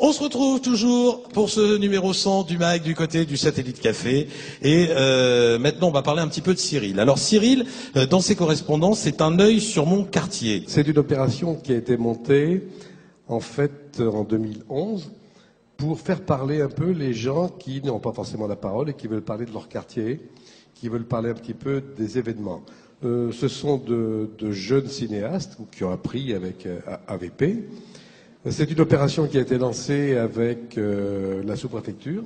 On se retrouve toujours pour ce numéro 100 du MAC du côté du Satellite Café. Et euh, maintenant, on va parler un petit peu de Cyril. Alors Cyril, euh, dans ses correspondances, c'est un œil sur mon quartier. C'est une opération qui a été montée en fait en 2011 pour faire parler un peu les gens qui n'ont pas forcément la parole et qui veulent parler de leur quartier, qui veulent parler un petit peu des événements. Euh, ce sont de, jeunes cinéastes qui ont appris avec AVP. C'est une opération qui a été lancée avec euh, la sous-préfecture.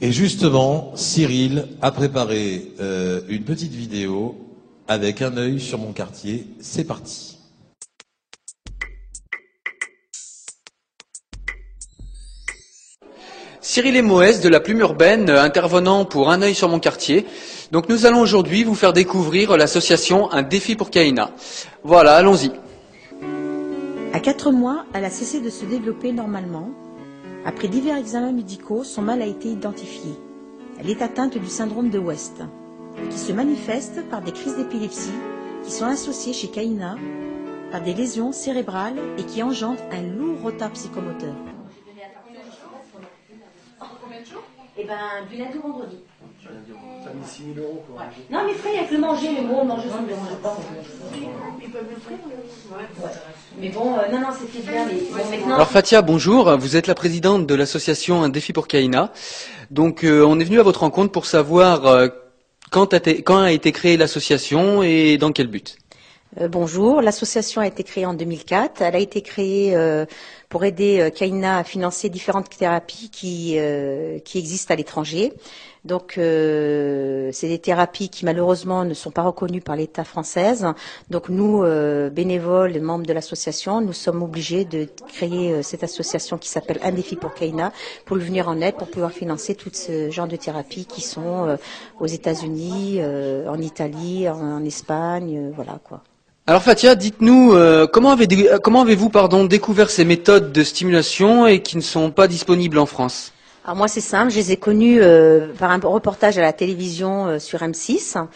Et justement, Cyril a préparé euh, une petite vidéo avec un œil sur mon quartier. C'est parti. Cyril et Moès de la Plume Urbaine, euh, intervenant pour Un œil sur mon quartier. Donc nous allons aujourd'hui vous faire découvrir l'association Un défi pour Kaina. Voilà, allons-y. À 4 mois, elle a cessé de se développer normalement. Après divers examens médicaux, son mal a été identifié. Elle est atteinte du syndrome de West, qui se manifeste par des crises d'épilepsie qui sont associées chez Kaina par des lésions cérébrales et qui engendrent un lourd retard psychomoteur. Eh ben, du lundi au vendredi. Non, mais frère, avec le manger, mais bon, manger, ça ne me dérange pas. Ils peuvent le faire, ouais. Mais bon, euh, non, non, c'était bien, mais bon, maintenant. Alors Fatia, bonjour. Vous êtes la présidente de l'association Un défi pour Kaina. Donc euh, on est venu à votre rencontre pour savoir euh, quand, a été, quand a été créée l'association et dans quel but. Euh, bonjour, l'association a été créée en 2004. Elle a été créée euh, pour aider euh, Kaina à financer différentes thérapies qui, euh, qui existent à l'étranger. Donc, euh, c'est des thérapies qui malheureusement ne sont pas reconnues par l'État français. Donc, nous, euh, bénévoles membres de l'association, nous sommes obligés de créer euh, cette association qui s'appelle Un défi pour Kaina pour lui venir en aide, pour pouvoir financer tout ce genre de thérapies qui sont aux États-Unis, en Italie, en, Espagne, voilà quoi. Alors Fatia, dites-nous comment avez avez-vous pardon découvert ces méthodes de stimulation et qui ne sont pas disponibles en France? Alors moi c'est simple, je les ai connus euh, par un reportage à la télévision euh, sur M6.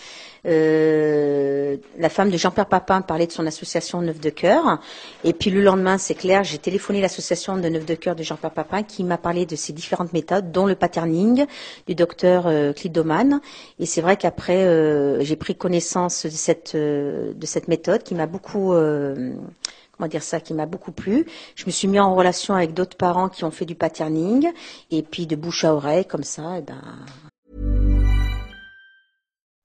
Euh, la femme de Jean-Pierre Papin parlait de son association Neuf de Cœur. Et puis le lendemain, c'est clair, j'ai téléphoné l'association de Neuf de Cœur de Jean-Pierre Papin qui m'a parlé de ces différentes méthodes, dont le patterning du docteur euh, Klidoman. Et c'est vrai qu'après, euh, j'ai pris connaissance de cette, euh, de cette méthode qui m'a beaucoup... comment dire ça, qui m'a beaucoup plu. Je me suis mis en relation avec d'autres parents qui ont fait du patterning, et puis de bouche à oreille, comme ça, et ben,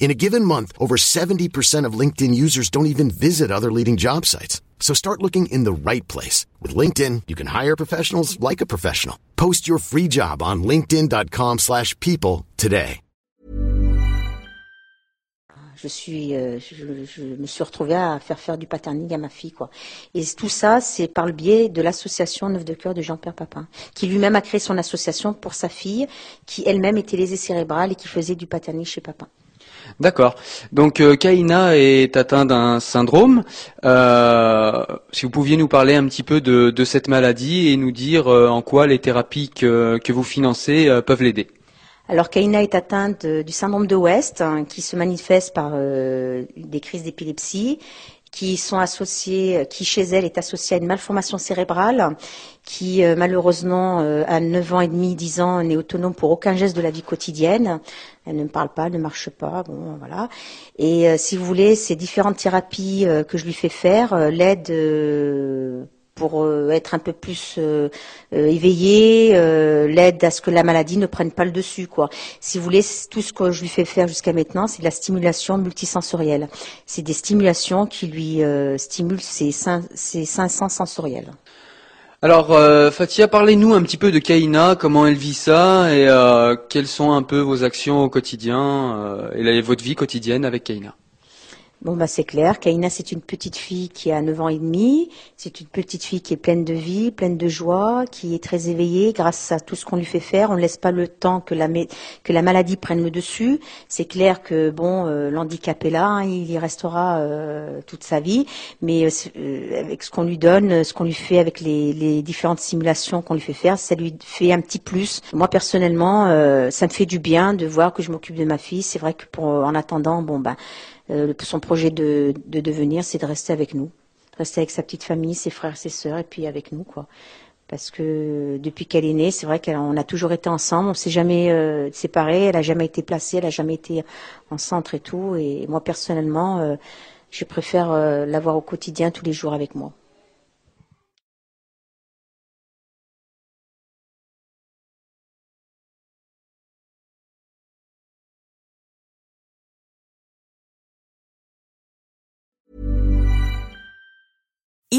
In a given month, over 70% of LinkedIn users don't even visit other leading job sites. So start looking in the right place. With LinkedIn, you can hire professionals like a professional. Post your free job on linkedin.com slash people today. Je suis, euh, je, je me suis retrouvée à faire faire du patterning à ma fille, quoi. Et tout ça, c'est par le biais de l'association Neuf de Cœur de Jean-Pierre Papin, qui lui-même a créé son association pour sa fille, qui elle-même était lésée cérébrale et qui faisait du patterning chez Papin. D'accord. Donc euh, Kaina est atteint d'un syndrome. Euh, si vous pouviez nous parler un petit peu de, cette maladie et nous dire euh, en quoi les thérapies que, vous financez euh, peuvent l'aider. Alors Kaina est atteinte du syndrome de West, hein, qui se manifeste par des crises d'épilepsie, qui sont associées, qui chez elle est associée à une malformation cérébrale, qui euh, malheureusement euh, à 9 ans et demi, 10 ans n'est autonome pour aucun geste de la vie quotidienne. Elle ne parle pas, elle ne marche pas, bon voilà. Et euh, si vous voulez, ces différentes thérapies euh, que je lui fais faire euh, l'aident euh, pour euh, être un peu plus euh, euh, éveillée, euh, l'aide à ce que la maladie ne prenne pas le dessus. Quoi. Si vous voulez, tout ce que je lui fais faire jusqu'à maintenant, c'est de la stimulation multisensorielle. C'est des stimulations qui lui stimulent ses, ses cinq sens sensoriels. Alors Fatia, parlez-nous un petit peu de Kaina, comment elle vit ça et quelles sont un peu vos actions au quotidien et votre vie quotidienne avec Kaina. Bon, bah, c'est clair. Kaina, c'est une petite fille qui a 9 ans et demi. C'est une petite fille qui est pleine de vie, pleine de joie, qui est très éveillée grâce à tout ce qu'on lui fait faire. On ne laisse pas le temps que la, que la maladie prenne le dessus. C'est clair que, bon, euh, l'handicap est là, hein, il y restera euh, toute sa vie. Mais euh, euh, avec ce qu'on lui donne, ce qu'on lui fait avec les, les différentes simulations qu'on lui fait faire, ça lui fait un petit plus. Moi, personnellement, euh, ça me fait du bien de voir que je m'occupe de ma fille. C'est vrai que pour, en attendant, bon, ben, euh, son projet de, de devenir, c'est de rester avec nous, rester avec sa petite famille, ses frères, ses sœurs, et puis avec nous, quoi. Parce que depuis qu'elle est née, c'est vrai qu'on a toujours été ensemble, on s'est jamais euh, séparés, elle a jamais été placée, elle a jamais été en centre et tout. Et moi personnellement, euh, je préfère euh, l'avoir au quotidien tous les jours avec moi.